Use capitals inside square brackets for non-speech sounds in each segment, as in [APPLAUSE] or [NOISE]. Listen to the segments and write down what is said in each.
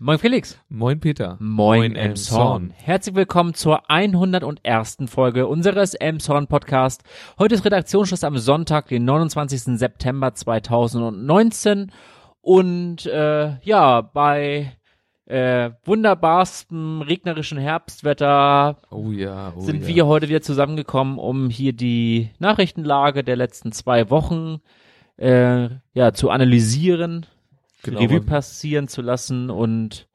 Moin Felix. Moin Peter. Moin, Emshorn. Herzlich willkommen zur 101. Folge unseres Emshorn Podcast. Heute ist Redaktionsschluss am Sonntag, den 29. September 2019 und äh, ja, bei äh, wunderbarstem regnerischen Herbstwetter Oh ja, oh sind ja. wir heute wieder zusammengekommen, um hier die Nachrichtenlage der letzten zwei Wochen äh, ja zu analysieren, Genau, Revue passieren zu lassen und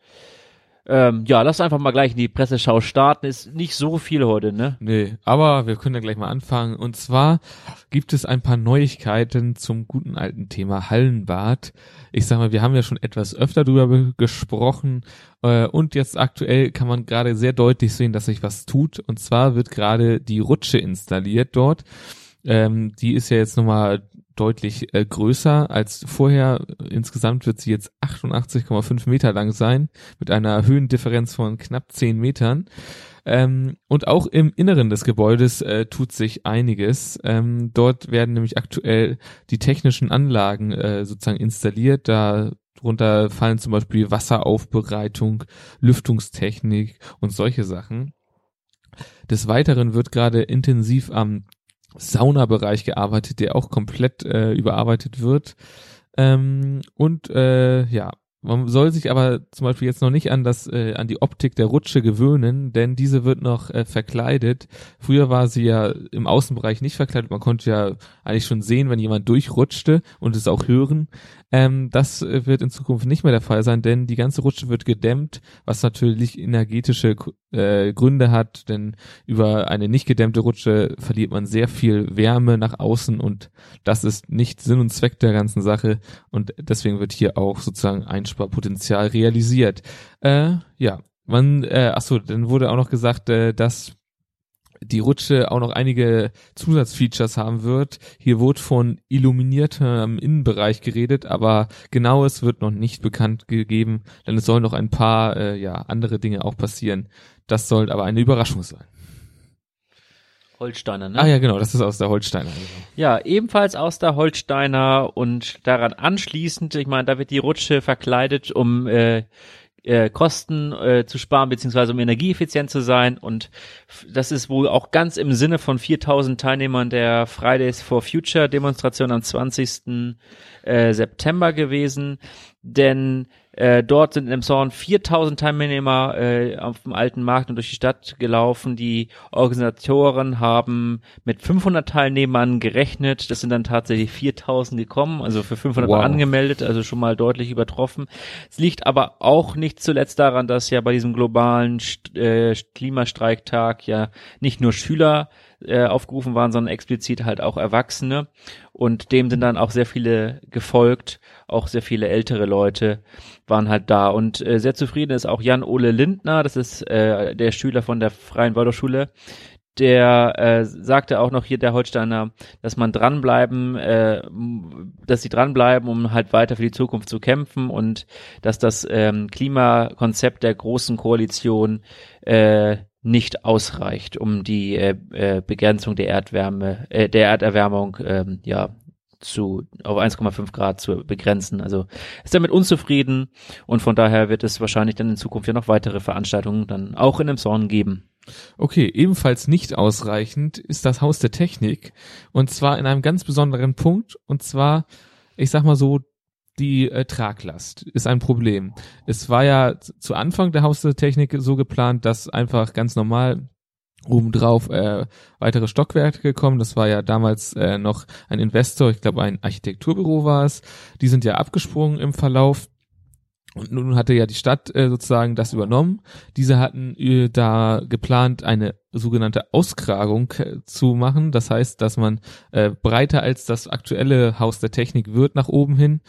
ähm, ja, lass einfach mal gleich in die Presseschau starten. Ist nicht so viel heute, ne? Nee, aber wir können ja gleich mal anfangen. Und zwar gibt es ein paar Neuigkeiten zum guten alten Thema Hallenbad. Ich sag mal, wir haben ja schon etwas öfter drüber be- gesprochen äh, und jetzt aktuell kann man gerade sehr deutlich sehen, dass sich was tut. Und zwar wird gerade die Rutsche installiert dort. Ähm, die ist ja jetzt nochmal deutlich äh, größer als vorher. Insgesamt wird sie jetzt 88,5 Meter lang sein, mit einer Höhendifferenz von knapp 10 Metern. Ähm, und auch im Inneren des Gebäudes äh, tut sich einiges. Ähm, dort werden nämlich aktuell die technischen Anlagen äh, sozusagen installiert. Darunter fallen zum Beispiel Wasseraufbereitung, Lüftungstechnik und solche Sachen. Des Weiteren wird gerade intensiv am Saunabereich gearbeitet, der auch komplett äh, überarbeitet wird. Ähm, und äh, ja, man soll sich aber zum Beispiel jetzt noch nicht an das, äh, an die Optik der Rutsche gewöhnen, denn diese wird noch äh, verkleidet. Früher war sie ja im Außenbereich nicht verkleidet. Man konnte ja eigentlich schon sehen, wenn jemand durchrutschte und es auch hören. Ähm, das äh, wird in Zukunft nicht mehr der Fall sein, denn die ganze Rutsche wird gedämmt, was natürlich energetische äh, Gründe hat, denn über eine nicht gedämmte Rutsche verliert man sehr viel Wärme nach außen und das ist nicht Sinn und Zweck der ganzen Sache und deswegen wird hier auch sozusagen Einsparpotenzial realisiert. Äh, ja, man, äh, achso, dann wurde auch noch gesagt, äh, dass die Rutsche auch noch einige Zusatzfeatures haben wird. Hier wurde von illuminiertem Innenbereich geredet, aber genaues wird noch nicht bekannt gegeben, denn es sollen noch ein paar äh, ja, andere Dinge auch passieren. Das soll aber eine Überraschung sein. Holsteiner, ne? Ah ja, genau, das ist aus der Holsteiner. Genau. Ja, ebenfalls aus der Holsteiner und daran anschließend, ich meine, da wird die Rutsche verkleidet, um äh, äh, Kosten äh, zu sparen, beziehungsweise um energieeffizient zu sein. Und das ist wohl auch ganz im Sinne von 4000 Teilnehmern der Fridays for Future Demonstration am 20. Äh, September gewesen. Denn äh, dort sind in Emshorn 4000 Teilnehmer äh, auf dem alten Markt und durch die Stadt gelaufen. Die Organisatoren haben mit 500 Teilnehmern gerechnet. Das sind dann tatsächlich 4000 gekommen, also für 500 Wow. angemeldet, also schon mal deutlich übertroffen. Es liegt aber auch nicht zuletzt daran, dass ja bei diesem globalen St äh, Klimastreiktag ja nicht nur Schüler äh, aufgerufen waren, sondern explizit halt auch Erwachsene. Und dem sind dann auch sehr viele gefolgt, auch sehr viele ältere Leute waren halt da. Und äh, sehr zufrieden ist auch Jan-Ole Lindner, das ist äh, der Schüler von der Freien Waldorfschule, der äh, sagte auch noch hier der Holsteiner, dass man dranbleiben, äh, dass sie dranbleiben, um halt weiter für die Zukunft zu kämpfen und dass das ähm, Klimakonzept der großen Koalition äh, nicht ausreicht, um die äh, äh, Begrenzung der Erdwärme, äh, der Erderwärmung ähm, ja zu auf 1,5 Grad zu begrenzen. Also ist damit unzufrieden und von daher wird es wahrscheinlich dann in Zukunft ja noch weitere Veranstaltungen dann auch in dem Zorn geben. Okay, ebenfalls nicht ausreichend ist das Haus der Technik und zwar in einem ganz besonderen Punkt und zwar, ich sag mal so, die äh, Traglast ist ein Problem. Es war ja zu Anfang der Haus der Technik so geplant, dass einfach ganz normal obendrauf äh, weitere Stockwerke kommen. Das war ja damals äh, noch ein Investor, ich glaube ein Architekturbüro war es. Die sind ja abgesprungen im Verlauf. Und nun hatte ja die Stadt äh, sozusagen das übernommen. Diese hatten äh, da geplant, eine sogenannte Auskragung äh, zu machen. Das heißt, dass man äh, breiter als das aktuelle Haus der Technik wird nach oben hin.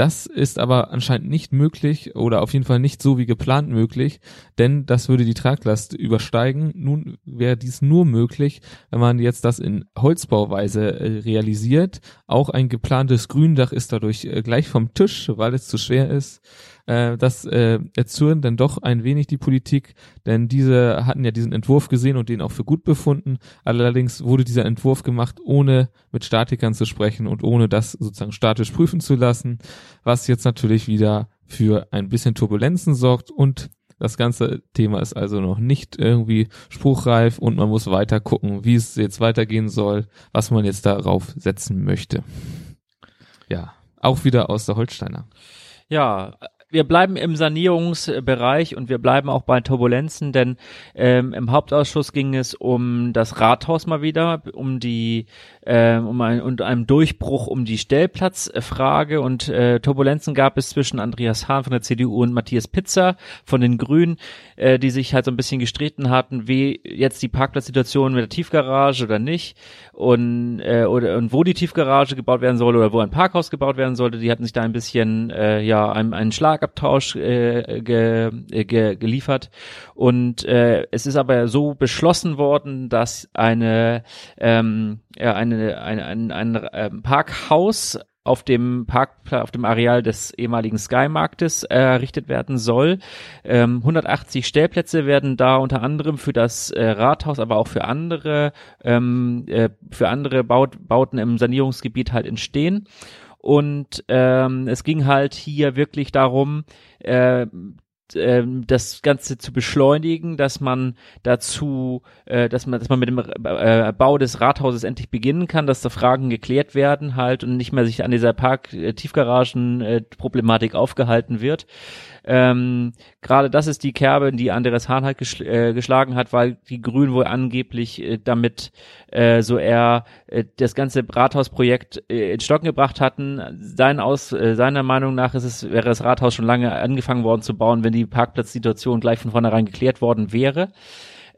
Das ist aber anscheinend nicht möglich oder auf jeden Fall nicht so wie geplant möglich, denn das würde die Traglast übersteigen. Nun wäre dies nur möglich, wenn man jetzt das in Holzbauweise äh, realisiert. Auch ein geplantes Gründach ist dadurch äh, gleich vom Tisch, weil es zu schwer ist. Äh, das äh, erzürnt dann doch ein wenig die Politik, denn diese hatten ja diesen Entwurf gesehen und den auch für gut befunden. Allerdings wurde dieser Entwurf gemacht, ohne mit Statikern zu sprechen und ohne das sozusagen statisch prüfen zu lassen, was jetzt natürlich wieder für ein bisschen Turbulenzen sorgt und das ganze Thema ist also noch nicht irgendwie spruchreif und man muss weiter gucken, wie es jetzt weitergehen soll, was man jetzt darauf setzen möchte. Ja, auch wieder aus der Holsteiner. Ja, wir bleiben im Sanierungsbereich und wir bleiben auch bei Turbulenzen, denn ähm, im Hauptausschuss ging es um das Rathaus mal wieder, um die ähm, um ein, und einem Durchbruch um die Stellplatzfrage und äh, Turbulenzen gab es zwischen Andreas Hahn von der CDU und Matthias Pitzer von den Grünen, äh, die sich halt so ein bisschen gestritten hatten, wie jetzt die Parkplatzsituation mit der Tiefgarage oder nicht und äh, oder und wo die Tiefgarage gebaut werden soll oder wo ein Parkhaus gebaut werden sollte. Die hatten sich da ein bisschen äh, ja einen, einen Schlagabtausch äh, ge, äh, ge, geliefert und äh, es ist aber so beschlossen worden, dass eine ähm, ja, eine, eine, ein, ein, ein ähm, Parkhaus auf dem Park, auf dem Areal des ehemaligen Sky-Marktes errichtet werden soll. Ähm, 180 Stellplätze werden da unter anderem für das äh, Rathaus, aber auch für andere, ähm, äh, für andere Baut, Bauten im Sanierungsgebiet halt entstehen. Und ähm, es ging halt hier wirklich darum, äh, ähm, das Ganze zu beschleunigen, dass man dazu, äh, dass man, dass man mit dem äh, Bau des Rathauses endlich beginnen kann, dass da Fragen geklärt werden halt und nicht mehr sich an dieser Park-Tiefgaragen-Problematik äh, aufgehalten wird. Ähm, Gerade das ist die Kerbe, die Andreas Hahn halt geschl äh, geschlagen hat, weil die Grünen wohl angeblich äh, damit äh, so eher äh, das ganze Rathausprojekt äh, ins Stocken gebracht hatten. Sein aus, äh, seiner Meinung nach ist es, wäre das Rathaus schon lange angefangen worden zu bauen, wenn die Parkplatzsituation gleich von vornherein geklärt worden wäre.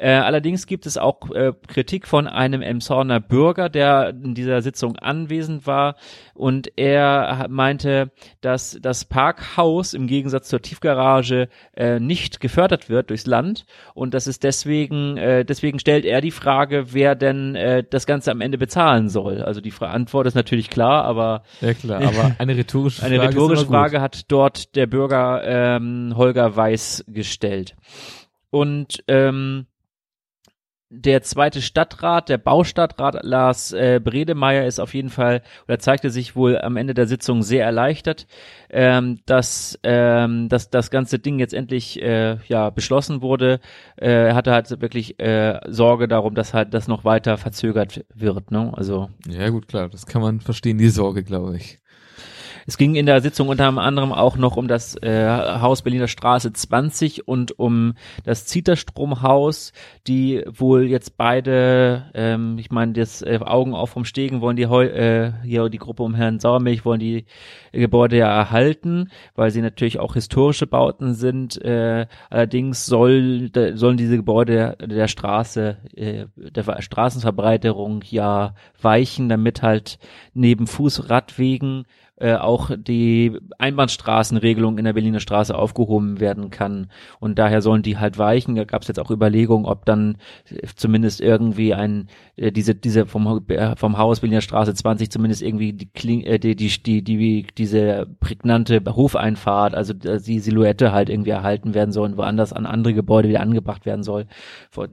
Äh, allerdings gibt es auch äh, Kritik von einem Emshorner Bürger, der in dieser Sitzung anwesend war und er meinte, dass das Parkhaus im Gegensatz zur Tiefgarage äh, nicht gefördert wird durchs Land und das ist deswegen, äh, deswegen stellt er die Frage, wer denn äh, das Ganze am Ende bezahlen soll. Also die Antwort ist natürlich klar, aber ja klar, aber [LAUGHS] eine rhetorische Frage, eine rhetorische Frage hat dort der Bürger ähm, Holger Weiß gestellt. Und ähm, der zweite Stadtrat, der Baustadtrat Lars äh, Bredemeier ist auf jeden Fall oder zeigte sich wohl am Ende der Sitzung sehr erleichtert, ähm, dass, ähm, dass das ganze Ding jetzt endlich äh, ja beschlossen wurde. Äh, er hatte halt wirklich äh, Sorge darum, dass halt das noch weiter verzögert wird. Ne? Also ja gut klar, das kann man verstehen, die Sorge, glaube ich. Es ging in der Sitzung unter anderem auch noch um das äh, Haus Berliner Straße 20 und um das Zieterstromhaus, die wohl jetzt beide, ähm, ich meine, das äh, Augen auf vom Stegen wollen die heu, äh, hier die Gruppe um Herrn Sauermilch wollen die Gebäude ja erhalten, weil sie natürlich auch historische Bauten sind. Äh, allerdings soll, de, sollen diese Gebäude der Straße, äh, der Straßenverbreiterung ja weichen, damit halt neben Fußradwegen äh, auch die Einbahnstraßenregelung in der Berliner Straße aufgehoben werden kann. Und daher sollen die halt weichen. Da gab es jetzt auch Überlegungen, ob dann zumindest irgendwie ein äh, diese diese vom äh, vom Haus Berliner Straße 20 zumindest irgendwie die Kling, äh, die, die die die diese prägnante Hofeinfahrt, also die Silhouette halt irgendwie erhalten werden soll und woanders an andere Gebäude wieder angebracht werden soll.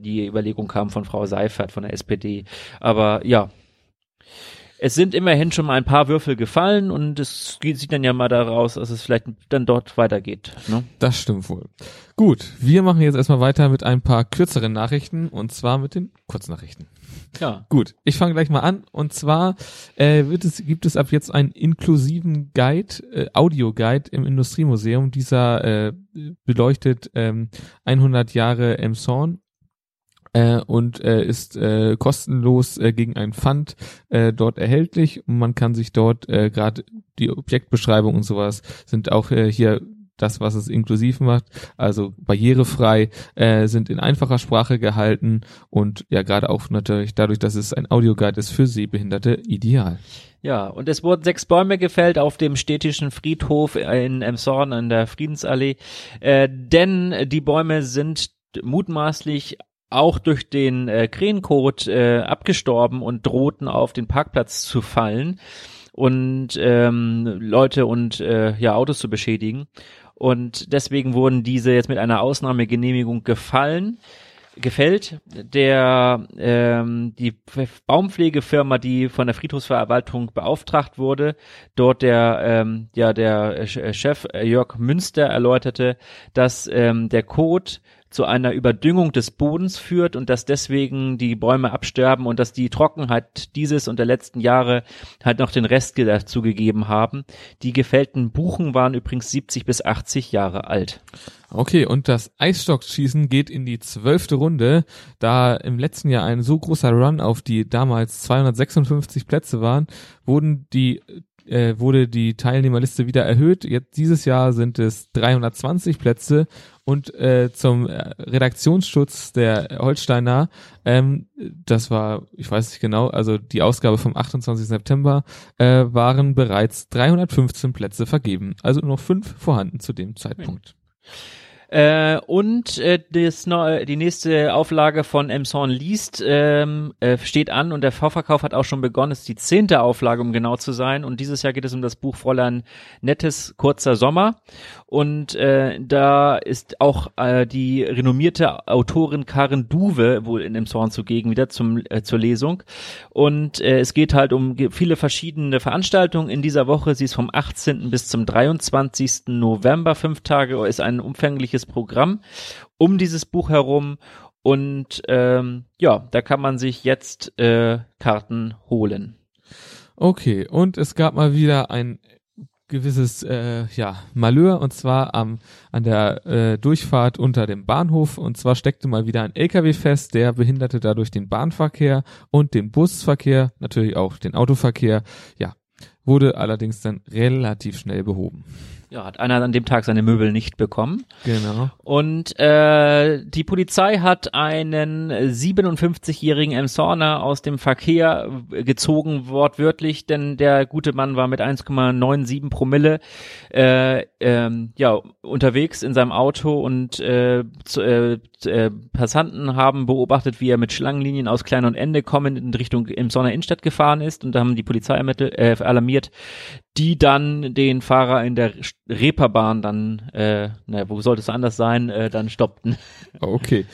Die Überlegung kam von Frau Seifert von der SPD. Aber ja, es sind immerhin schon mal ein paar Würfel gefallen und es sieht dann ja mal daraus, dass es vielleicht dann dort weitergeht. Ne? Das stimmt wohl. Gut, wir machen jetzt erstmal weiter mit ein paar kürzeren Nachrichten und zwar mit den Kurznachrichten. Ja. Gut, ich fange gleich mal an und zwar äh, wird es, gibt es ab jetzt einen inklusiven Guide, äh, Audio-Guide im Industriemuseum. Dieser äh, beleuchtet ähm, 100 Jahre Emshorn äh, und äh, ist äh, kostenlos äh, gegen ein Pfand äh, dort erhältlich. Und man kann sich dort äh, gerade die Objektbeschreibung und sowas sind auch äh, hier das, was es inklusiv macht, also barrierefrei, äh, sind in einfacher Sprache gehalten. Und ja gerade auch natürlich dadurch, dass es ein Audioguide ist für Sehbehinderte, ideal. Ja, und es wurden sechs Bäume gefällt auf dem städtischen Friedhof in Emshorn an der Friedensallee, äh, denn die Bäume sind mutmaßlich auch durch den äh, Krähencode äh, abgestorben und drohten auf den Parkplatz zu fallen und ähm, Leute und äh, ja Autos zu beschädigen. Und deswegen wurden diese jetzt mit einer Ausnahmegenehmigung gefallen. gefällt. Der ähm, die Baumpflegefirma, die von der Friedhofsverwaltung beauftragt wurde, dort der ähm, ja der Chef Jörg Münster erläuterte, dass ähm, der Code zu einer Überdüngung des Bodens führt und dass deswegen die Bäume absterben und dass die Trockenheit dieses und der letzten Jahre halt noch den Rest dazu gegeben haben. Die gefällten Buchen waren übrigens 70 bis 80 Jahre alt. Okay, und das Eisstockschießen geht in die zwölfte Runde. Da im letzten Jahr ein so großer Run auf die damals 256 Plätze waren, wurden die äh, wurde die Teilnehmerliste wieder erhöht. Jetzt dieses Jahr sind es 320 Plätze und äh, zum äh, Redaktionsschutz der Holsteiner, ähm, das war, ich weiß nicht genau, also die Ausgabe vom 28. September, äh, waren bereits 315 Plätze vergeben. Also nur noch fünf vorhanden zu dem Zeitpunkt. Ja. Äh, und äh, das, die nächste Auflage von Emson liest ähm, äh, steht an und der Vorverkauf hat auch schon begonnen. Es ist die zehnte Auflage, um genau zu sein. Und dieses Jahr geht es um das Buch Fräulein Nettes kurzer Sommer. Und äh, da ist auch äh, die renommierte Autorin Karen Duwe wohl in Emson zugegen wieder zum äh, zur Lesung. Und äh, es geht halt um viele verschiedene Veranstaltungen in dieser Woche. Sie ist vom 18. bis zum 23. November, fünf Tage, ist ein umfängliches ausführliches Programm um dieses Buch herum. Und ähm, ja, da kann man sich jetzt äh, Karten holen. Okay, und es gab mal wieder ein gewisses äh, ja Malheur und zwar am an der äh, Durchfahrt unter dem Bahnhof und zwar steckte mal wieder ein LKW fest, der behinderte dadurch den Bahnverkehr und den Busverkehr, natürlich auch den Autoverkehr. Ja, wurde allerdings dann relativ schnell behoben. Ja, hat einer an dem Tag seine Möbel nicht bekommen. Genau. Und äh, die Polizei hat einen 57-jährigen Emsorner aus dem Verkehr gezogen, wortwörtlich, denn der gute Mann war mit 1,97 Promille äh, ähm, ja unterwegs in seinem Auto und äh, zu, äh, äh, Passanten haben beobachtet, wie er mit Schlangenlinien aus Klein und Ende kommend in Richtung Emsonner Innenstadt gefahren ist und da haben die Polizei ermittelt, äh, alarmiert, die dann den Fahrer in der Reeperbahn dann, äh, naja, wo sollte es anders sein, äh, dann stoppten. Okay.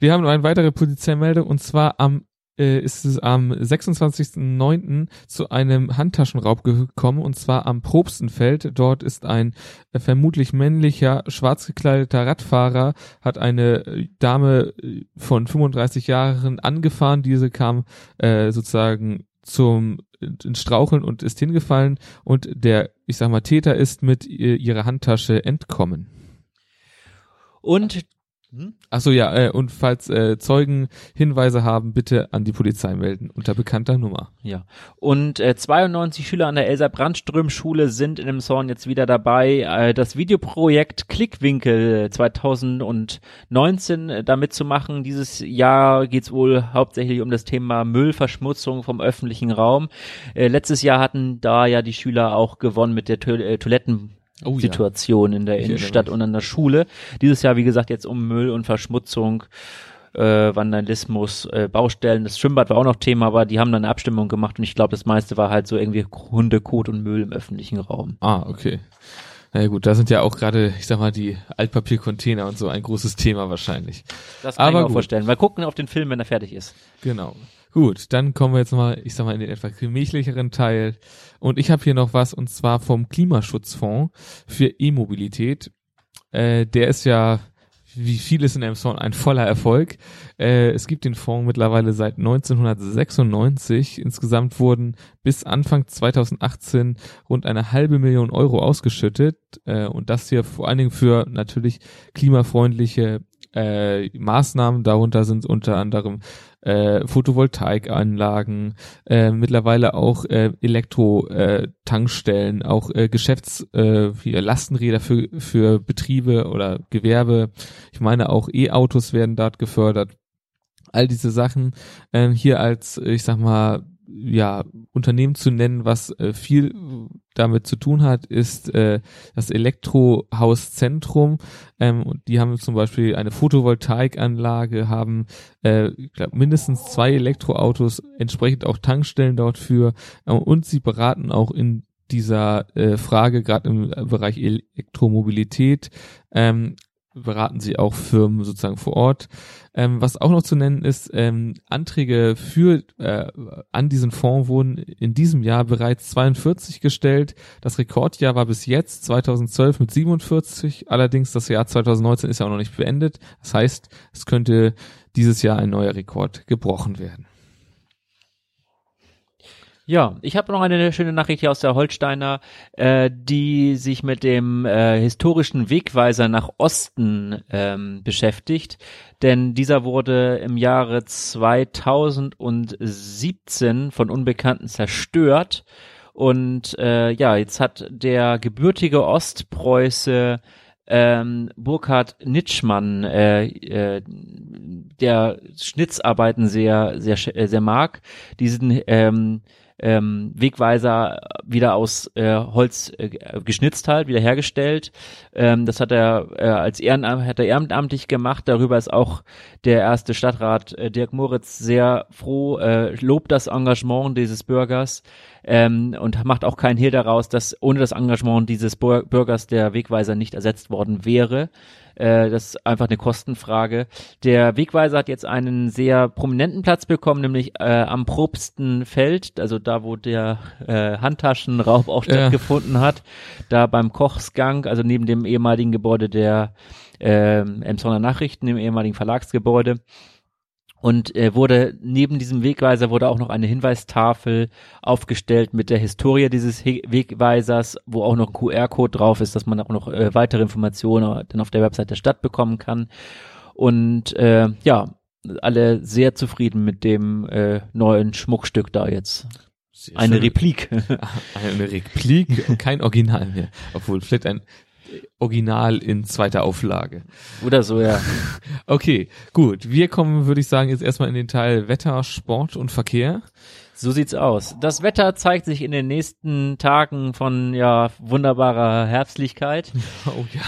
Wir haben noch eine weitere Polizeimeldung und zwar am äh, ist es am 26.09. zu einem Handtaschenraub gekommen und zwar am Probstenfeld. Dort ist ein äh, vermutlich männlicher, schwarz gekleideter Radfahrer, hat eine äh, Dame äh, von 35 Jahren angefahren. Diese kam äh, sozusagen zum ins Straucheln und ist hingefallen und der, ich sag mal, Täter ist mit ihrer Handtasche entkommen. Und? Achso, ja, äh, und falls äh, Zeugen Hinweise haben, bitte an die Polizei melden unter bekannter Nummer. Ja. Und äh, 92 Schüler an der Elsa Brandström Schule sind in dem Zorn jetzt wieder dabei, äh, das Videoprojekt Klickwinkel 2019 äh, damit zu machen. Dieses Jahr geht's wohl hauptsächlich um das Thema Müllverschmutzung vom öffentlichen Raum. Äh, letztes Jahr hatten da ja die Schüler auch gewonnen mit der to äh, Toiletten oh, Situation ja. in der Innenstadt und an der Schule. Dieses Jahr, wie gesagt, jetzt um Müll und Verschmutzung, äh, Vandalismus, äh, Baustellen. Das Schwimmbad war auch noch Thema, aber die haben dann eine Abstimmung gemacht und ich glaube, das meiste war halt so irgendwie Hunde, Kot und Müll im öffentlichen Raum. Ah, okay. Na ja, gut, da sind ja auch gerade, ich sag mal, die Altpapiercontainer und so ein großes Thema wahrscheinlich. Das kann Aber ich mir vorstellen. Mal gucken auf den Film, wenn er fertig ist. Genau. Gut, dann kommen wir jetzt mal, ich sag mal, in den etwas gemächlicheren Teil. Und ich habe hier noch was, und zwar vom Klimaschutzfonds für E-Mobilität. Äh, der ist ja, wie vieles in Amazon, ein voller Erfolg. Äh, es gibt den Fonds mittlerweile seit 1996. Insgesamt wurden bis Anfang 2018 rund eine halbe Million Euro ausgeschüttet. Äh, und das hier vor allen Dingen für natürlich klimafreundliche äh, Maßnahmen. Darunter sind unter anderem äh, Photovoltaikanlagen, äh, mittlerweile auch äh, Elektro-Tankstellen, äh, auch äh, Geschäfts-, äh, hier Lastenräder für, für Betriebe oder Gewerbe. Ich meine auch E-Autos werden dort gefördert. All diese Sachen äh, hier als, ich sag mal, ja, Unternehmen zu nennen, was äh, viel damit zu tun hat, ist äh, das Elektrohauszentrum. Ähm, und die haben zum Beispiel eine Photovoltaikanlage, haben äh, ich glaub, mindestens zwei Elektroautos, entsprechend auch Tankstellen dort für äh, und sie beraten auch in dieser äh, Frage, gerade im Bereich Elektromobilität, ähm, beraten sie auch Firmen sozusagen vor Ort. Ähm, was auch noch zu nennen ist, ähm, Anträge für äh, an diesen Fonds wurden in diesem Jahr bereits 42 gestellt. Das Rekordjahr war bis jetzt 2012 mit 47. Allerdings das Jahr 2019 ist ja auch noch nicht beendet. Das heißt, es könnte dieses Jahr ein neuer Rekord gebrochen werden. Ja, ich habe noch eine schöne Nachricht hier aus der Holsteiner, äh, die sich mit dem äh, historischen Wegweiser nach Osten ähm, beschäftigt. Denn dieser wurde im Jahre 2017 von Unbekannten zerstört. Und äh, ja, jetzt hat der gebürtige Ostpreuße ähm, Burkhard Nitschmann, äh, äh, der Schnitzarbeiten sehr, sehr, sehr mag, diesen ähm, ähm, Wegweiser wieder aus äh, Holz äh, geschnitzt halt, wieder hergestellt. Ähm, das hat er äh, als Ehrenamt, hat er ehrenamtlich gemacht. Darüber ist auch der erste Stadtrat äh, Dirk Moritz sehr froh, äh, lobt das Engagement dieses Bürgers ähm, und macht auch keinen Hehl daraus, dass ohne das Engagement dieses Bürgers der Wegweiser nicht ersetzt worden wäre. Äh, das ist einfach eine Kostenfrage. Der Wegweiser hat jetzt einen sehr prominenten Platz bekommen, nämlich äh, am Probstenfeld, also da, wo der äh, Handtaschenraub auch stattgefunden ja. hat, da beim Kochsgang, also neben dem ehemaligen Gebäude der äh, Emsonner Nachrichten, dem ehemaligen Verlagsgebäude. Und äh, wurde neben diesem Wegweiser wurde auch noch eine Hinweistafel aufgestellt mit der Historie dieses He Wegweisers, wo auch noch ein QR-Code drauf ist, dass man auch noch äh, weitere Informationen dann auf der Website der Stadt bekommen kann. Und äh, ja, alle sehr zufrieden mit dem äh, neuen Schmuckstück da jetzt. Sehr eine schön. Replik. [LAUGHS] eine Replik, kein Original mehr. Obwohl, vielleicht ein Original in zweiter Auflage. Oder so, ja. [LAUGHS] Okay, gut. Wir kommen, würde ich sagen, jetzt erstmal in den Teil Wetter, Sport und Verkehr. So sieht's aus. Das Wetter zeigt sich in den nächsten Tagen von ja wunderbarer Herbstlichkeit. [LAUGHS] Oh ja.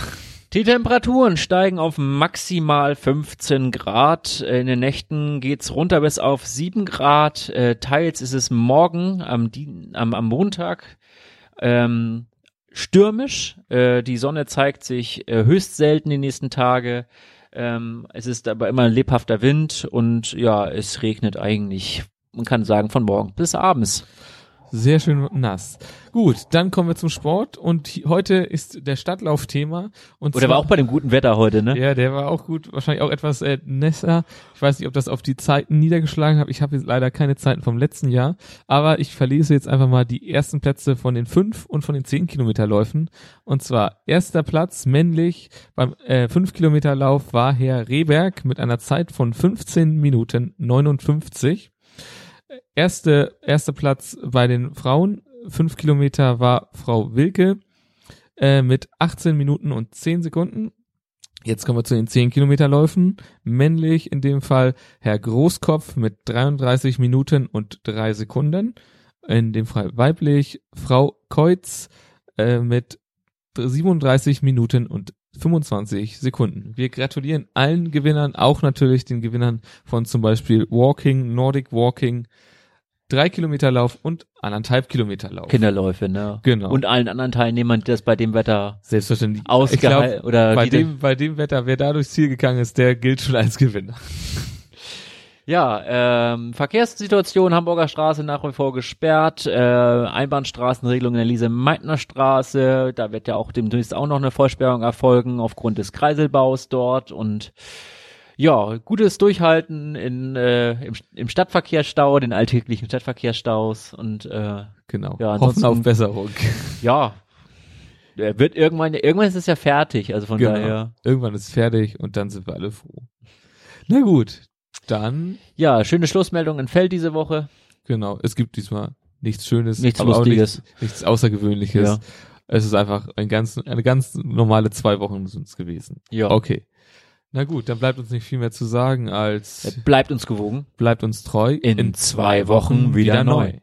Die Temperaturen steigen auf maximal 15 Grad. In den Nächten geht's runter bis auf 7 Grad. Äh, teils ist es morgen am, am, am Montag ähm, stürmisch. Äh, die Sonne zeigt sich äh, höchst selten die nächsten Tage. Ähm, es ist aber immer lebhafter Wind und ja, es regnet eigentlich, man kann sagen, von morgen bis abends. Sehr schön nass. Gut, dann kommen wir zum Sport und heute ist der Stadtlauf Thema. Und Oder war auch bei dem guten Wetter heute, ne? Ja, der war auch gut, wahrscheinlich auch etwas äh, nässer. Ich weiß nicht, ob das auf die Zeiten niedergeschlagen hat. Ich habe jetzt leider keine Zeiten vom letzten Jahr, aber ich verlese jetzt einfach mal die ersten Plätze von den fünf und von den zehn Kilometerläufen. Und zwar erster Platz männlich beim äh, fünf Kilometer Lauf war Herr Rehberg mit einer Zeit von 15 Minuten 59. Erste, erster Platz bei den Frauen, fünf Kilometer war Frau Wilke äh, mit 18 Minuten und 10 Sekunden. Jetzt kommen wir zu den 10 Kilometer Läufen. Männlich in dem Fall Herr Großkopf mit 33 Minuten und 3 Sekunden. In dem Fall weiblich Frau Keutz äh, mit 37 Minuten und 25 Sekunden. Wir gratulieren allen Gewinnern, auch natürlich den Gewinnern von zum Beispiel Walking, Nordic Walking, drei Kilometer Lauf und anderthalb Kilometer Lauf. Kinderläufe, ne? Genau. Und allen anderen Teilnehmern, die das bei dem Wetter selbstverständlich ausgehalten oder bei dem bei dem Wetter, wer da durchs Ziel gegangen ist, der gilt schon als Gewinner. Ja, ähm, Verkehrssituation Hamburger Straße nach wie vor gesperrt, äh, Einbahnstraßenregelung in der Lise-Meitner Straße, da wird ja auch demnächst auch noch eine Vollsperrung erfolgen aufgrund des Kreiselbaus dort und ja, gutes Durchhalten in, äh, im, im Stadtverkehrsstau, den alltäglichen Stadtverkehrsstaus und äh, genau. Ja, Hoffen auf Besserung. [LAUGHS] Ja, er wird irgendwann, irgendwann ist es ja fertig, also von genau. daher. Irgendwann ist es fertig und dann sind wir alle froh. Na gut, dann. Ja, schöne Schlussmeldung entfällt diese Woche. Genau, es gibt diesmal nichts Schönes, nichts Lustiges, nichts, nichts Außergewöhnliches. Ja. Es ist einfach ein ganz, eine ganz normale zwei Wochen sind es gewesen. Ja. Okay. Na gut, dann bleibt uns nicht viel mehr zu sagen als bleibt uns gewogen, bleibt uns treu. In, in zwei Wochen wieder neu.